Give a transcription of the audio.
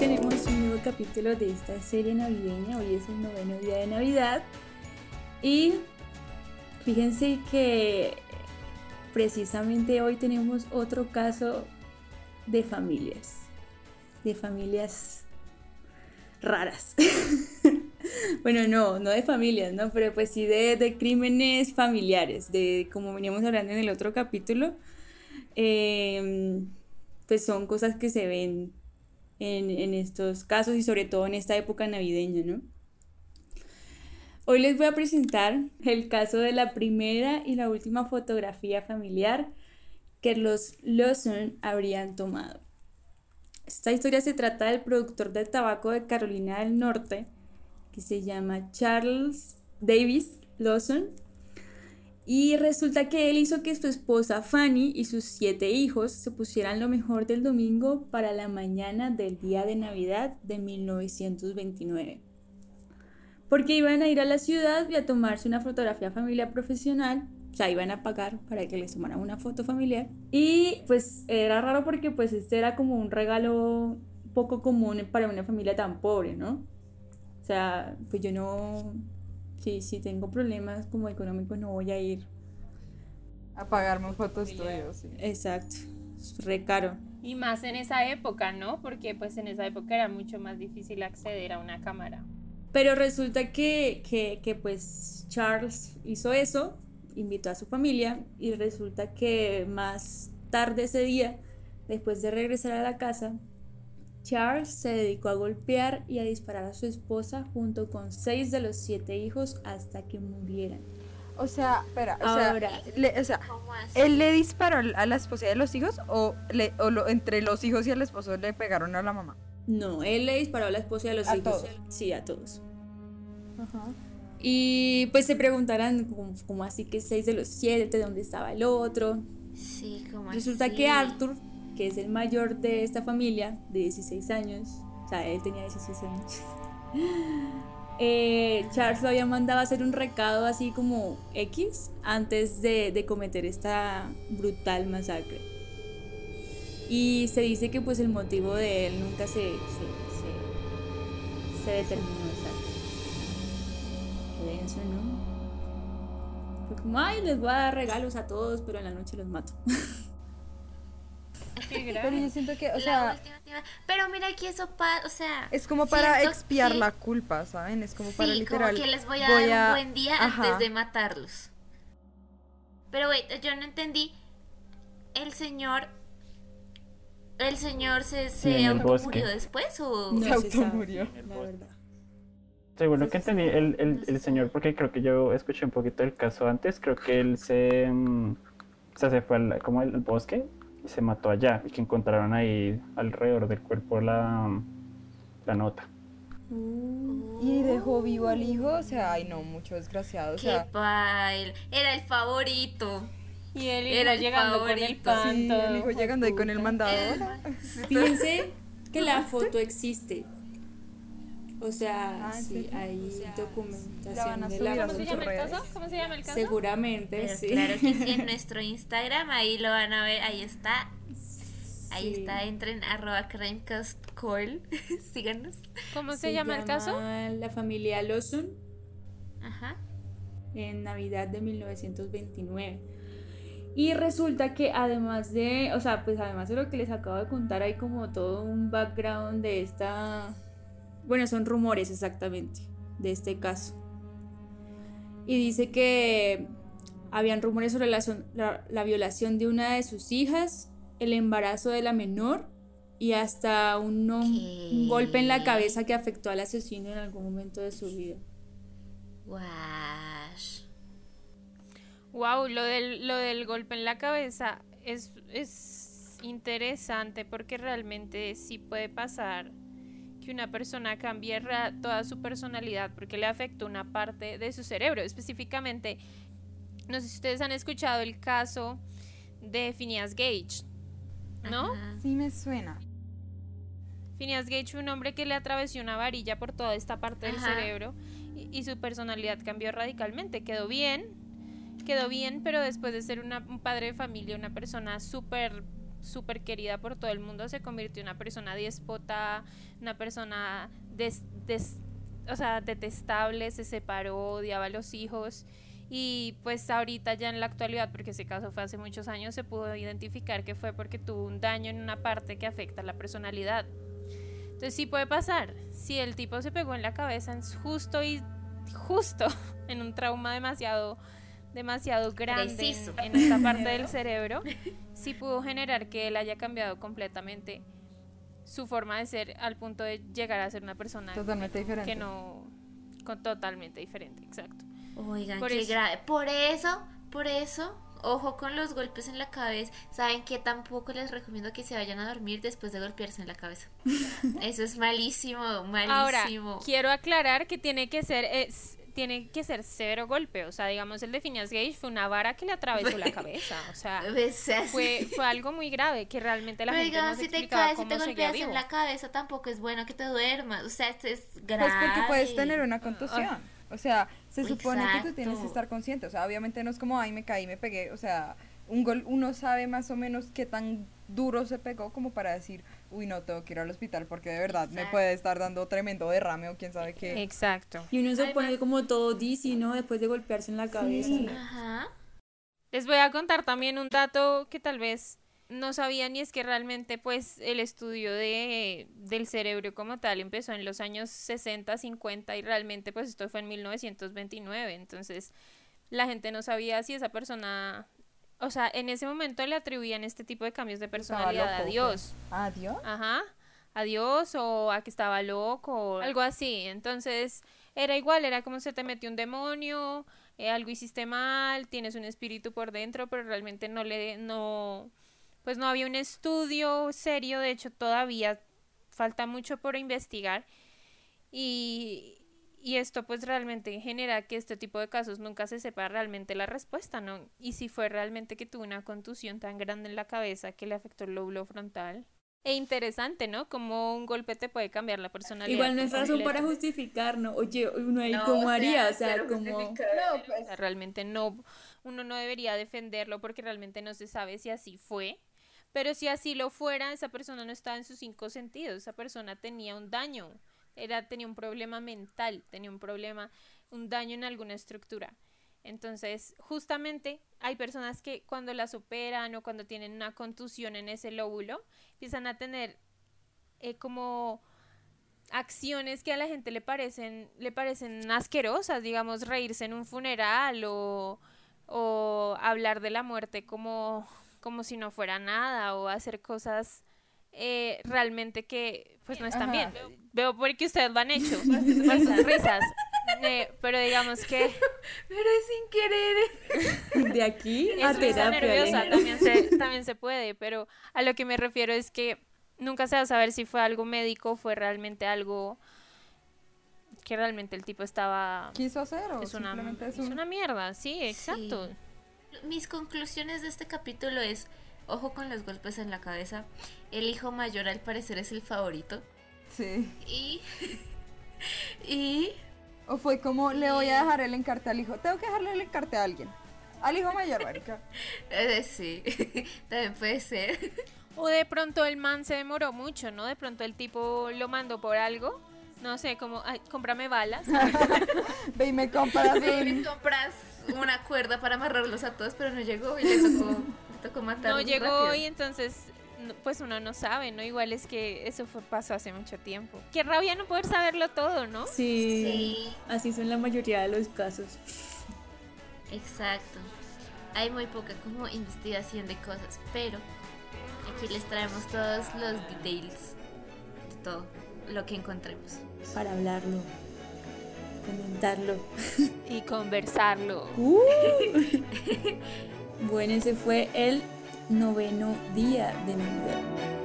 tenemos un nuevo capítulo de esta serie navideña. Hoy es el noveno día de Navidad. Y fíjense que precisamente hoy tenemos otro caso de familias. De familias raras. bueno, no, no de familias, ¿no? Pero pues sí de, crímenes familiares, de como veníamos hablando en el otro capítulo, em, pues son cosas que se ven en, en estos casos y sobre todo en esta época navideña, ¿no? Hoy les voy a presentar el caso de la primera y la última fotografía familiar que los Lawson habrían tomado. Esta historia se trata del productor del tabaco de Carolina del Norte, que se llama Charles Davis Lawson. Y resulta que él hizo que su esposa Fanny y sus siete hijos se pusieran lo mejor del domingo para la mañana del día de Navidad de 1929. Porque iban a ir a la ciudad y a tomarse una fotografía familiar profesional o sea, iban a pagar para que les tomaran una foto familiar. Y pues era raro porque pues este era como un regalo poco común para una familia tan pobre, ¿no? O sea, pues yo no, si, si tengo problemas como económicos no voy a ir. A pagarme un fotoestudio, sí. Exacto, es re caro. Y más en esa época, ¿no? Porque pues en esa época era mucho más difícil acceder a una cámara. Pero resulta que, que, que pues Charles hizo eso invitó a su familia y resulta que más tarde ese día, después de regresar a la casa, Charles se dedicó a golpear y a disparar a su esposa junto con seis de los siete hijos hasta que murieran. O sea, espera, o sea, ¿él le disparó a la esposa y a los hijos o, le, o entre los hijos y el esposo le pegaron a la mamá? No, él le disparó a la esposa y a los hijos. Sí, a todos. Ajá. Y pues se preguntarán, como, así que seis de los siete, ¿dónde estaba el otro? Sí, como Resulta que Arthur, que es el mayor de esta familia, de 16 años, o sea, él tenía 16 años, eh, Charles lo había mandado a hacer un recado así como X antes de, cometer esta brutal masacre. Y se dice que pues el motivo de él nunca se, se, se, se determinó denso, ¿no? Fue como, ay, les voy a dar regalos a todos, pero en la noche los mato. pero yo siento que, o sea. Pero mira que eso pasa, o sea. Es como para expiar la culpa, ¿saben? Es como para literal. Como que les voy a dar un buen día antes de matarlos. Pero, güey, yo no entendí. El señor. ¿El señor se, se murió después o.? No, se automurió. La verdad. Según lo que entendí, el, el, el, señor, porque creo que yo escuché un poquito el caso antes, creo que él se, o sea, se fue al, como al, bosque y se mató allá y que encontraron ahí alrededor del cuerpo la, la nota. Y dejó vivo al hijo, o sea, ay no, mucho desgraciado. O sea, Qué pail. Era el favorito. Y él era llegando con el pan. Sí, el hijo llegando ahí con el mandado. Fíjense que la foto existe. O sea, ah, sí, hay documentación de la ¿Cómo se llama el caso? ¿Cómo se llama el caso? Seguramente, sí. Claro que sí, en nuestro Instagram, ahí lo van a ver, ahí está. Ahí está, entren arroba crimecastcall, síganos. ¿Cómo se, llama, el caso? La familia Lawson. Ajá. En Navidad de 1929. Y resulta que además de, o sea, pues además de lo que les acabo de contar, hay como todo un background de esta bueno, son rumores exactamente de este caso. Y dice que habían rumores sobre la, violación de una de sus hijas, el embarazo de la menor y hasta un, golpe en la cabeza que afectó al asesino en algún momento de su vida. Wow, lo del, lo del golpe en la cabeza es, es interesante porque realmente sí puede pasar que una persona cambie toda su personalidad porque le afecta una parte de su cerebro. Específicamente, no sé si ustedes han escuchado el caso de Phineas Gage, ¿no? Sí me suena. Phineas Gage fue un hombre que le atravesó una varilla por toda esta parte del cerebro y, su personalidad cambió radicalmente. Quedó bien, quedó bien, pero después de ser un padre de familia, una persona súper súper querida por todo el mundo, se convirtió en una persona déspota, una persona des, o sea, detestable, se separó, odiaba a los hijos. Y pues ahorita ya en la actualidad, porque ese caso fue hace muchos años, se pudo identificar que fue porque tuvo un daño en una parte que afecta a la personalidad. Entonces sí puede pasar. Si el tipo se pegó en la cabeza justo y justo en un trauma demasiado demasiado grande en, esta parte del cerebro, sí pudo generar que él haya cambiado completamente su forma de ser al punto de llegar a ser una persona totalmente diferente. Que no, con, totalmente diferente, exacto. Oigan, por qué grave. Por eso, por eso, ojo con los golpes en la cabeza. Saben que tampoco les recomiendo que se vayan a dormir después de golpearse en la cabeza. Eso es malísimo, malísimo. Ahora, quiero aclarar que tiene que ser es, tiene que ser cero golpe. O sea, digamos, el de Phineas Gage fue una vara que le atravesó la cabeza. O sea, fue, fue algo muy grave que realmente la gente no se si te caes y te golpeas en la cabeza, tampoco es bueno que te duermas. O sea, esto es grave. Pues porque puedes tener una contusión. O sea, se supone que tú tienes que estar consciente. O sea, obviamente no es como, ay, me caí, me pegué. O sea, un gol, uno sabe más o menos qué tan duro se pegó como para decir, uy, no, tengo que ir al hospital porque de verdad me puede estar dando tremendo derrame o quién sabe qué. Exacto. Y uno se pone como todo dizzy, ¿no? Después de golpearse en la cabeza. Ajá. Les voy a contar también un dato que tal vez no sabían y es que realmente pues el estudio de, del cerebro como tal empezó en los años 60, 50 y realmente pues esto fue en 1929, entonces la gente no sabía si esa persona, o sea, en ese momento le atribuían este tipo de cambios de personalidad a Dios. ¿A Dios? Ajá, a Dios o a que estaba loco o algo así, entonces era igual, era como se te metió un demonio, eh, algo hiciste mal, tienes un espíritu por dentro, pero realmente no le, no pues no había un estudio serio, de hecho todavía falta mucho por investigar y, esto pues realmente genera que este tipo de casos nunca se sepa realmente la respuesta, ¿no? Y si fue realmente que tuvo una contusión tan grande en la cabeza que le afectó el lóbulo frontal. E interesante, ¿no? Como un golpe te puede cambiar la personalidad. Igual no es razón para justificar, ¿no? Oye, uno ahí cómo haría, o sea, como... No, pues. realmente no, uno no debería defenderlo porque realmente no se sabe si así fue pero si así lo fuera, esa persona no estaba en sus cinco sentidos, esa persona tenía un daño, era, tenía un problema mental, tenía un problema, un daño en alguna estructura. Entonces, justamente hay personas que cuando las operan o cuando tienen una contusión en ese lóbulo, empiezan a tener eh, como acciones que a la gente le parecen, le parecen asquerosas, digamos, reírse en un funeral o, o hablar de la muerte como como si no fuera nada o hacer cosas eh, realmente que pues no están bien. Veo porque ustedes lo han hecho por sus risas. Eh, pero digamos que... Pero es sin querer. De aquí a terapia. Nerviosa, también, se, también se puede, pero a lo que me refiero es que nunca se va a saber si fue algo médico o fue realmente algo que realmente el tipo estaba... Quiso hacer o es una, es, una mierda, sí, exacto mis conclusiones de este capítulo es, ojo con los golpes en la cabeza. El hijo mayor al parecer es el favorito. Sí. Y... y... O fue como, le voy a dejar el encarte al hijo. Tengo que dejarle el encarte a alguien. Al hijo mayor, marica. Eh, sí, también puede ser. O de pronto el man se demoró mucho, ¿no? De pronto el tipo lo mandó por algo. No sé, como, ay, cómprame balas. Ve y me compras. Ve y me compras una cuerda para amarrarlos a todos, pero no llegó y le tocó, tocó. No llegó y entonces pues uno no sabe, ¿no? Igual es que eso fue, pasó hace mucho tiempo. Qué rabia no poder saberlo todo, ¿no? Sí, sí. Así son la mayoría de los casos. Exacto. Hay muy poca como investigación de cosas, pero aquí les traemos todos los details de todo lo que encontremos. Para hablarlo comentarlo. Y conversarlo. Uh. bueno, ese fue el noveno día de Navidad. Hielo.